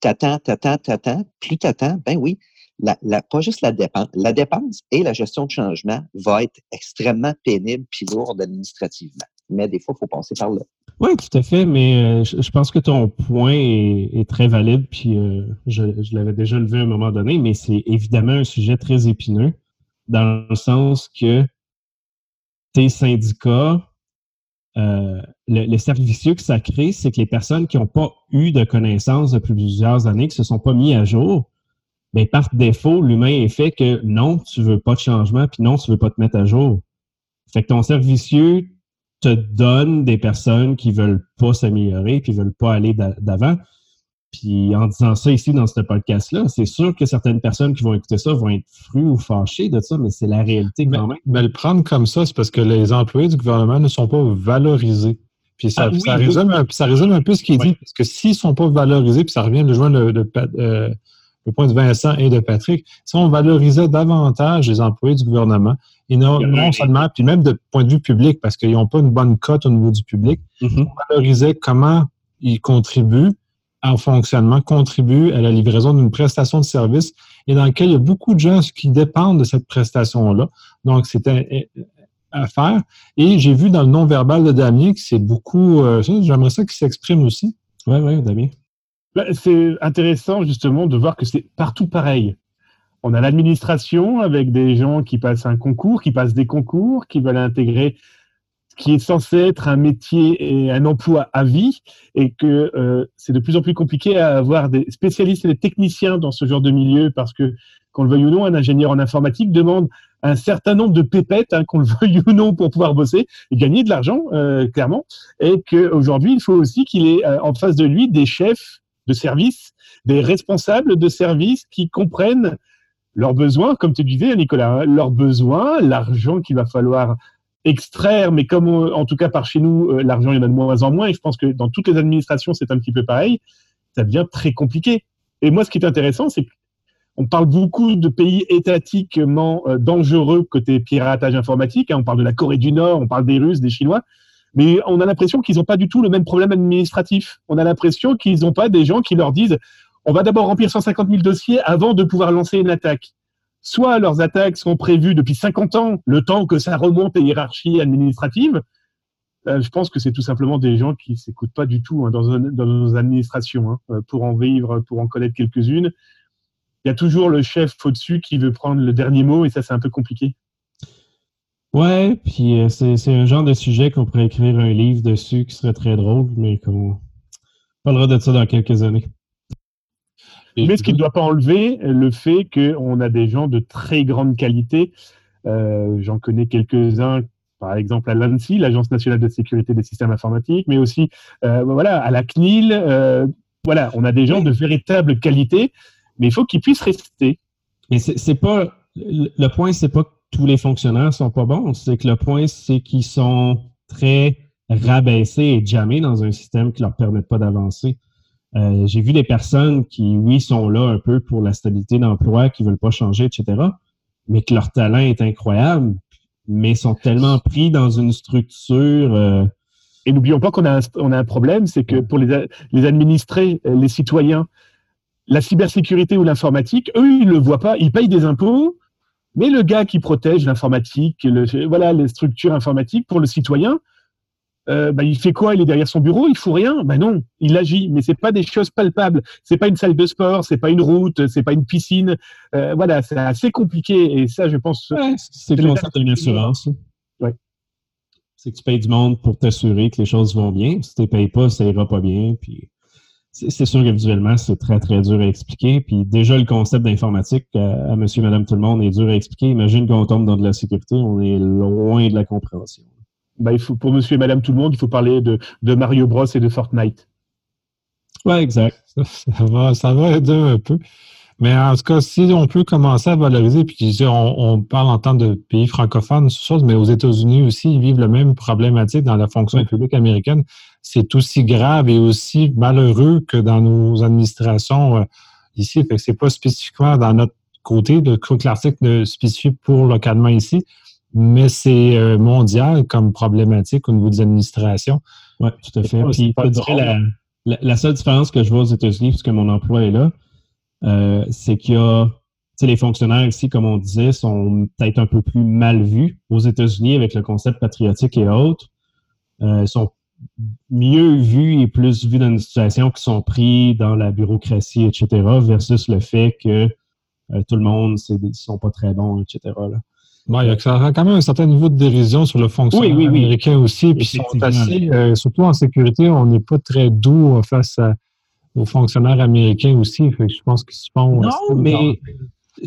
T'attends, t'attends, t'attends. Plus t'attends, ben oui, la, la, pas juste la dépense. La dépense et la gestion de changement va être extrêmement pénible puis lourde administrativement. Mais des fois, il faut passer par là. Oui, tout à fait, mais euh, je, pense que ton point est, très valide, puis euh, je, l'avais déjà levé à un moment donné, mais c'est évidemment un sujet très épineux, dans le sens que tes syndicats, euh, le, le que ça crée, c'est que les personnes qui n'ont pas eu de connaissances depuis plusieurs années, qui ne se sont pas mis à jour, bien, par défaut, l'humain est fait que non, tu ne veux pas de changement, puis non, tu ne veux pas te mettre à jour. Fait que ton cercle vicieux te donne des personnes qui veulent pas s'améliorer puis veulent pas aller d'avant. Puis en disant ça ici dans ce podcast-là, c'est sûr que certaines personnes qui vont écouter ça vont être fruits ou fâchées de ça, mais c'est la réalité quand même. Mais le prendre comme ça, c'est parce que les employés du gouvernement ne sont pas valorisés. Puis ça, ah ça, résume, un, ça résume un peu ce qu'il dit, parce que s'ils ne sont pas valorisés, puis ça revient de joindre le, euh, le point de Vincent et de Patrick, si on valorisait davantage les employés du gouvernement, et non, seulement, puis même de point de vue public, parce qu'ils n'ont pas une bonne cote au niveau du public, mm-hmm. on valorisait comment ils contribuent au fonctionnement, contribuent à la livraison d'une prestation de service et dans lequel il y a beaucoup de gens qui dépendent de cette prestation-là. Donc, c'était à faire. Et j'ai vu dans le non-verbal de Damien que c'est beaucoup, euh, j'aimerais ça qu'il s'exprime aussi. Oui, oui, Damien. C'est intéressant justement de voir que c'est partout pareil. On a l'administration avec des gens qui passent un concours, qui passent des concours, qui veulent intégrer ce qui est censé être un métier et un emploi à vie, et que euh, c'est de plus en plus compliqué à avoir des spécialistes et des techniciens dans ce genre de milieu, parce que, qu'on le veuille ou non, un ingénieur en informatique demande un certain nombre de pépettes, hein, qu'on le [LAUGHS] veuille ou non, pour pouvoir bosser et gagner de l'argent, euh, clairement, et qu'aujourd'hui, il faut aussi qu'il ait euh, en face de lui des chefs de service, des responsables de service qui comprennent leurs besoins, comme tu disais, Nicolas, hein, leurs besoins, l'argent qu'il va falloir extraire, mais comme en tout cas par chez nous, euh, l'argent il y en a de moins en moins, et je pense que dans toutes les administrations c'est un petit peu pareil, ça devient très compliqué. Et moi, ce qui est intéressant, c'est qu'on parle beaucoup de pays étatiquement euh, dangereux côté piratage informatique. Hein. on parle de la Corée du Nord, on parle des Russes, des Chinois. Mais on a l'impression qu'ils n'ont pas du tout le même problème administratif. On a l'impression qu'ils n'ont pas des gens qui leur disent on va d'abord remplir 150 000 dossiers avant de pouvoir lancer une attaque. Soit leurs attaques sont prévues depuis 50 ans, le temps que ça remonte à hiérarchie administrative. Euh, je pense que c'est tout simplement des gens qui s'écoutent pas du tout hein, dans, nos administrations. Hein, euh, pour en vivre, pour en connaître quelques-unes, il y a toujours le chef au-dessus qui veut prendre le dernier mot et ça, c'est un peu compliqué. Ouais, puis euh, c'est un genre de sujet qu'on pourrait écrire un livre dessus qui serait très drôle, mais qu'on parlera de ça dans quelques années. mais ce qui ne doit pas enlever le fait qu'on a des gens de très grande qualité. Euh, j'en connais quelques-uns, par exemple à l'ANSI, l'Agence nationale de sécurité des systèmes informatiques, mais aussi euh, voilà, à la CNIL. voilà, on a des gens de véritable qualité, mais il faut qu'ils puissent rester. Mais c'est pas le point, c'est pas tous les fonctionnaires sont pas bons. C'est que le point, c'est qu'ils sont très rabaissés et jamais dans un système qui leur permet pas d'avancer. Euh, j'ai vu des personnes qui, oui, sont là un peu pour la stabilité d'emploi, qui veulent pas changer, etc., mais que leur talent est incroyable, mais sont tellement pris dans une structure. Euh, et n'oublions pas qu'on a, un, problème, c'est que pour les, les administrés, les citoyens, la cybersécurité ou l'informatique, eux, ils ne le voient pas. Ils payent des impôts, Mais le gars qui protège l'informatique, voilà, les structures informatiques pour le citoyen, euh, bah, il fait quoi? Il est derrière son bureau, il fout rien? Ben non, il agit, mais c'est pas des choses palpables. C'est pas une salle de sport, c'est pas une route, c'est pas une piscine. Euh, voilà, c'est assez compliqué et ça, je pense. c'est le concept d'une assurance. Ouais. C'est que tu payes du monde pour t'assurer que les choses vont bien. Si tu ne payes pas, ça ira pas bien. Puis c'est sûr que visuellement, c'est très, très dur à expliquer. Puis déjà, le concept d'informatique à, monsieur, madame, tout le monde est dur à expliquer. Imagine qu'on tombe dans de la sécurité, on est loin de la compréhension. Bah, il faut, pour monsieur et madame tout le monde, il faut parler de, de Mario Bros et de Fortnite. Ouais, exact. Ça, va, ça va aider un peu. Mais en tout cas, si on peut commencer à valoriser, puis on, on parle en tant de pays francophones, mais aux États-Unis aussi, ils vivent la même problématique dans la fonction publique américaine. C'est aussi grave et aussi malheureux que dans nos administrations euh, ici. Fait que c'est pas spécifiquement dans notre côté, de que l'article ne spécifie pour localement ici, mais c'est euh, mondial comme problématique au niveau des administrations. Oui, tout à fait. Puis, la, la, la, seule différence que je vois aux États-Unis, puisque mon emploi est là, euh, c'est qu'il y a les fonctionnaires ici, comme on disait, sont peut-être un peu plus mal vus. Aux États-Unis, avec le concept patriotique et autres, euh, sont mieux vus et plus vus dans une situation qui sont pris dans la bureaucratie, etc., versus le fait que euh, tout le monde ne sont pas très bons, etc. Là. il y a quand même un certain niveau de dérision sur le fonctionnaire américain aussi. Puis surtout en sécurité, on n'est pas très doux face à, aux fonctionnaires américains aussi. je pense qu'ils se font. Non, mais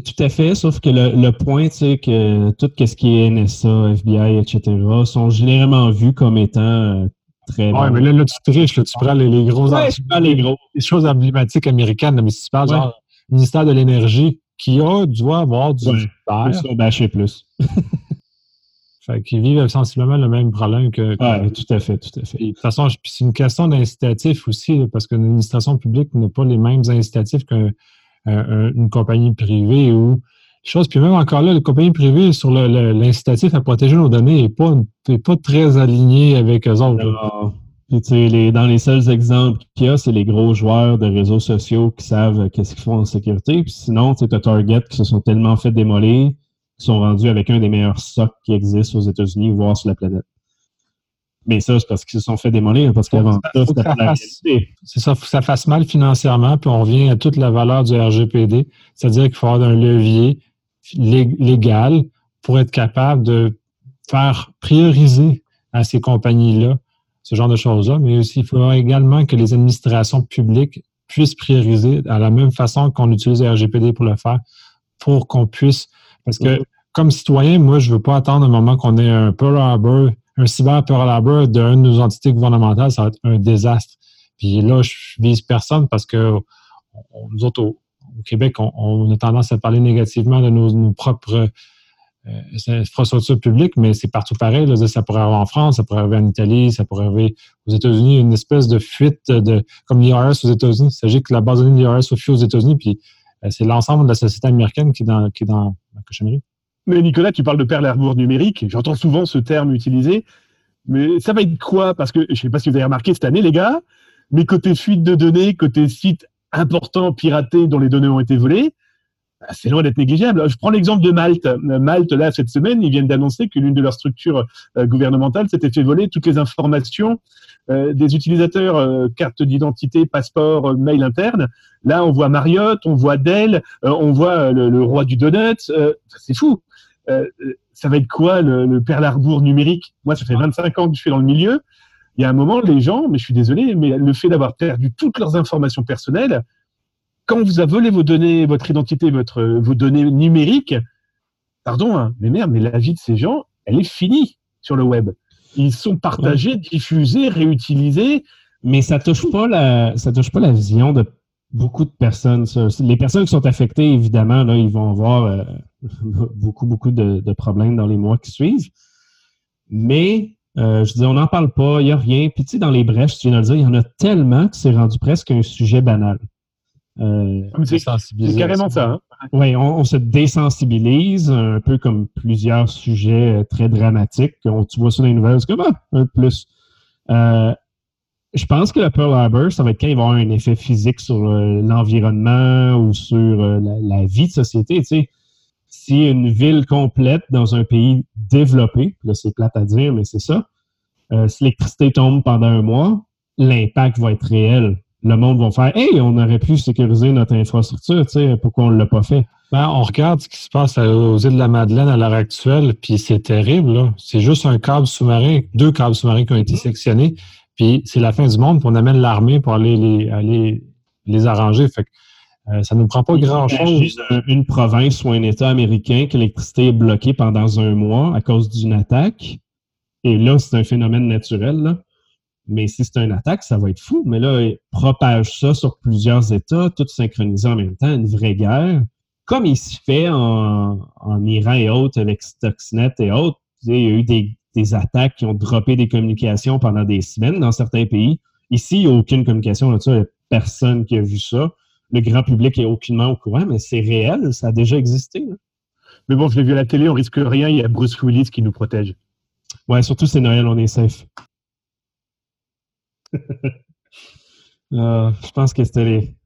tout à fait, sauf que le, point, c'est que tout ce qui est NSA, FBI, etc., sont généralement vus comme étant euh, très. Oui, mais là, tu triches, tu prends les, les gros. Ouais, je prends les gros. Les choses emblématiques américaines, mais si tu parles genre ministère de l'Énergie, qui a, doit avoir du. Ouais, plus plus. [LAUGHS] Fait qu'ils vivent sensiblement le même problème que. Oui, tout à fait, tout à fait. de toute façon, c'est une question d'incitatif aussi, parce qu'une administration publique n'a pas les mêmes incitatifs qu'une compagnie privée ou chose. Puis même encore là, la compagnie privée, sur l'incitatif à protéger nos données n'est pas, pas très aligné avec eux autres. Puis, dans les seuls exemples qu'il y a, c'est les gros joueurs de réseaux sociaux qui savent qu'est-ce qu'ils font en sécurité. Puis sinon, tu as Target qui se sont tellement fait démolir sont rendus avec un des meilleurs stocks qui existent aux États-Unis, voire sur la planète. Mais ça, c'est parce qu'ils se sont fait démolir, parce qu'avant ça, c'était la C'est ça, il faut que ça fasse mal financièrement, puis on revient à toute la valeur du RGPD, c'est-à-dire qu'il faut avoir un levier légal pour être capable de faire prioriser à ces compagnies-là ce genre de choses-là, mais aussi il faudra également que les administrations publiques puissent prioriser à la même façon qu'on utilise le RGPD pour le faire, pour qu'on puisse parce que comme citoyen, moi, je ne veux pas attendre un moment qu'on ait un Pearl Harbor, un cyber Pearl Harbor d'une de nos entités gouvernementales, ça va être un désastre. Puis là, je vise personne parce que nous autres, au, Québec, on, a tendance à parler négativement de nos, propres euh, infrastructures publiques, mais c'est partout pareil. ça pourrait arriver en France, ça pourrait arriver en Italie, ça pourrait arriver aux États-Unis, une espèce de fuite de comme l'IRS aux États-Unis. Il s'agit que la base de l'IRS soit fuite aux États-Unis, puis c'est l'ensemble de la société américaine qui est dans, la cochonnerie. Mais Nicolas, tu parles de Perle Harbor numérique. J'entends souvent ce terme utilisé. Mais ça va être quoi? Parce que je ne sais pas si vous avez remarqué cette année, les gars, mais côté fuite de données, côté site important piraté dont les données ont été volées, c'est loin d'être négligeable. Je prends l'exemple de Malte. Malte, là, cette semaine, ils viennent d'annoncer que l'une de leurs structures euh, gouvernementales s'était fait voler toutes les informations euh, des utilisateurs, euh, carte d'identité, passeport, mail interne. Là, on voit Marriott, on voit Dell, on voit le, roi du donut. c'est fou. ça va être quoi le, le Perle numérique? Moi, ça fait 25 ans que je suis dans le milieu. Il y a un moment, les gens, mais je suis désolé, mais le fait d'avoir perdu toutes leurs informations personnelles, quand on vous a volé vos données, votre identité, votre, vos données numériques, pardon, hein, mais merde, mais la vie de ces gens, elle est finie sur le web. Ils sont partagés, diffusés, réutilisés. Mais ça touche pas la, ça touche pas la vision de beaucoup de personnes. Les personnes qui sont affectées, évidemment, là, ils vont avoir euh, [LAUGHS] beaucoup, beaucoup de, problèmes dans les mois qui suivent. Mais euh, je dis, on n'en parle pas, il n'y a rien. Puis tu sais, dans les brèches, tu viens de le dire, il y en a tellement que c'est rendu presque un sujet banal. Euh, c'est carrément ça. Hein. Oui, on, se désensibilise, un peu comme plusieurs sujets euh, très dramatiques. On, tu vois ça dans les nouvelles, c'est comme ah, un plus. Euh, je pense que le Pearl Harbor, ça va être quand il va avoir un effet physique sur l'environnement ou sur la, vie de société. Tu sais. si une ville complète dans un pays développé, là c'est plate à dire, mais c'est ça, euh, si l'électricité tombe pendant un mois, l'impact va être réel. Le monde va faire Hey, on aurait pu sécuriser notre infrastructure, tu sais, pourquoi on ne l'a pas fait? Ben, on regarde ce qui se passe aux îles de la Madeleine à l'heure actuelle, puis c'est terrible. C'est juste un câble sous-marin, deux câbles sous-marins qui ont été sectionnés, puis c'est la fin du monde, puis on amène l'armée pour aller les, aller les arranger. Fait que, euh, ça ne nous prend pas grand-chose. Une province ou un État américain que l'électricité est bloquée pendant un mois à cause d'une attaque. Et là, c'est un phénomène naturel. Là. Mais si c'est une attaque, ça va être fou. Mais là, il propage ça sur plusieurs États, tout synchronisé en même temps, une vraie guerre. Comme il se fait en, Iran et autres, avec Stuxnet et autres. Il y a eu des, attaques qui ont droppé des communications pendant des semaines dans certains pays. Ici, il n'y a aucune communication là-dessus. Il n'y a personne qui a vu ça. Le grand public est aucunement au courant, mais c'est réel, ça a déjà existé. Mais bon, je l'ai vu à la télé, on risque rien, il y a Bruce Willis qui nous protège. Ouais, surtout c'est Noël, on est safe. [LAUGHS] Euh, je pense que c'était les,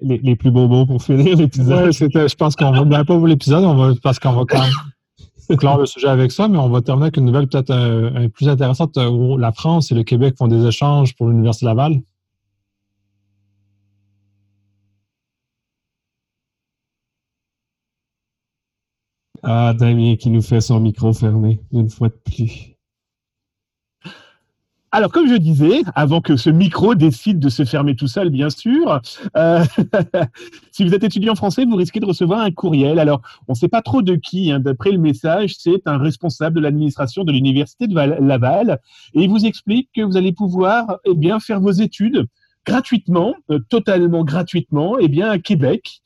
les, plus beaux mots pour finir l'épisode. je pense qu'on va, ben, pas pour l'épisode, on va, parce qu'on va quand même [LAUGHS] clore le sujet avec ça, mais on va terminer avec une nouvelle peut-être euh, plus intéressante où la France et le Québec font des échanges pour l'Université Laval. Ah, Damien qui nous fait son micro fermé une fois de plus. Alors, comme je disais, avant que ce micro décide de se fermer tout seul, bien sûr, euh, [LAUGHS] si vous êtes étudiant français, vous risquez de recevoir un courriel. Alors, on ne sait pas trop de qui. Hein. D'après le message, c'est un responsable de l'administration de l'université de Laval, et il vous explique que vous allez pouvoir, eh bien, faire vos études gratuitement, euh, totalement gratuitement, eh bien, à Québec.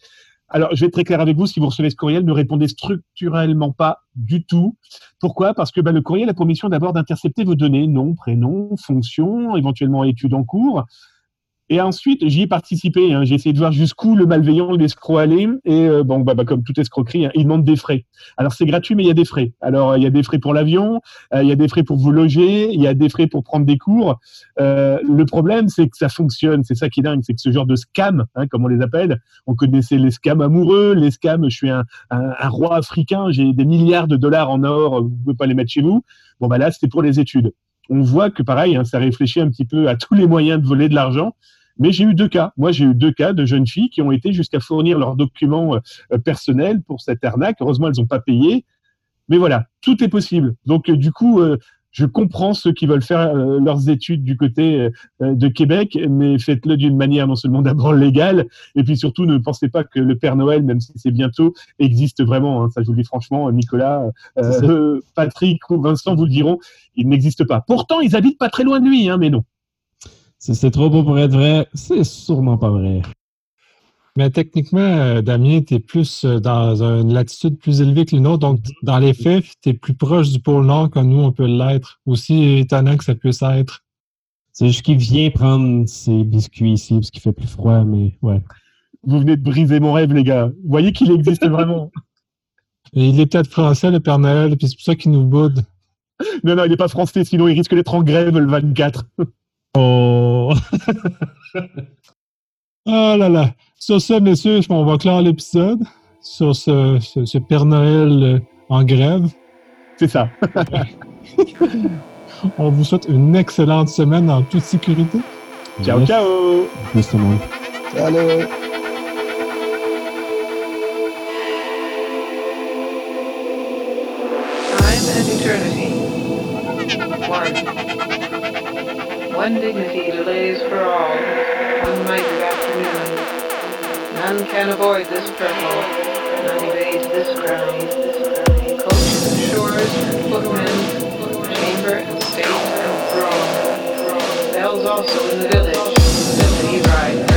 Alors, je vais être très clair avec vous, si vous recevez ce courriel, ne répondez structurellement pas du tout. Pourquoi? Parce que bah, le courriel a pour mission d'abord d'intercepter vos données, nom, prénom, fonction, éventuellement études en cours. Et ensuite, j'y ai participé. Hein. J'ai essayé de voir jusqu'où le malveillant, l'escroc allait. Et euh, bon, bah, bah, comme toute escroquerie, hein, il demande des frais. Alors c'est gratuit, mais il y a des frais. Alors il y a des frais pour l'avion, euh, il y a des frais pour vous loger, il y a des frais pour prendre des cours. Euh, le problème, c'est que ça fonctionne. C'est ça qui est dingue, c'est que ce genre de scam, hein, comme on les appelle, on connaissait les scams amoureux, les scams. Je suis un, roi africain, j'ai des milliards de dollars en or, vous pouvez pas les mettre chez vous. Bon bah là, c'était pour les études on voit que pareil, hein, ça réfléchit un petit peu à tous les moyens de voler de l'argent. Mais j'ai eu deux cas. Moi, j'ai eu deux cas de jeunes filles qui ont été jusqu'à fournir leurs documents euh, euh, personnels pour cette arnaque. Heureusement, elles n'ont pas payé. Mais voilà, tout est possible. Donc, euh, du coup, je comprends ceux qui veulent faire leurs études du côté de Québec, mais faites-le d'une manière non seulement d'abord légale, et puis surtout ne pensez pas que le Père Noël, même si c'est bientôt, existe vraiment. Hein. Ça, je vous le dis franchement, Nicolas, Patrick ou Vincent vous le diront, il n'existe pas. Pourtant, ils habitent pas très loin de lui, hein, mais non. Si c'est trop beau pour être vrai, c'est sûrement pas vrai. Mais techniquement, euh, Damien, tu es plus euh, dans une latitude plus élevée que le nôtre. Donc, dans les faits, tu es plus proche du pôle Nord que nous, on peut l'être. Aussi étonnant que ça puisse être. C'est juste qu'il vient prendre ses biscuits ici parce qu'il fait plus froid, mais ouais. Vous venez de briser mon rêve, les gars. Vous voyez qu'il existe [LAUGHS] vraiment. Et il est peut-être français, le Père Noël, puis c'est pour ça qu'il nous boude. Non, non, il n'est pas français, sinon il risque d'être en grève le 24. Oh! oh [LAUGHS] là là! Sur ça, messieurs, on va clore l'épisode sur ce, Père Noël euh, en grève. C'est ça. [LAUGHS] on vous souhaite une excellente semaine en toute sécurité. Ciao, ciao! Merci tout le monde. Salut! Dignity delays for all, one night of afternoon. None can avoid this purple, none evade this crown. Coaches and shores footmen, chamber and state and throne. Bells also in the village, the ride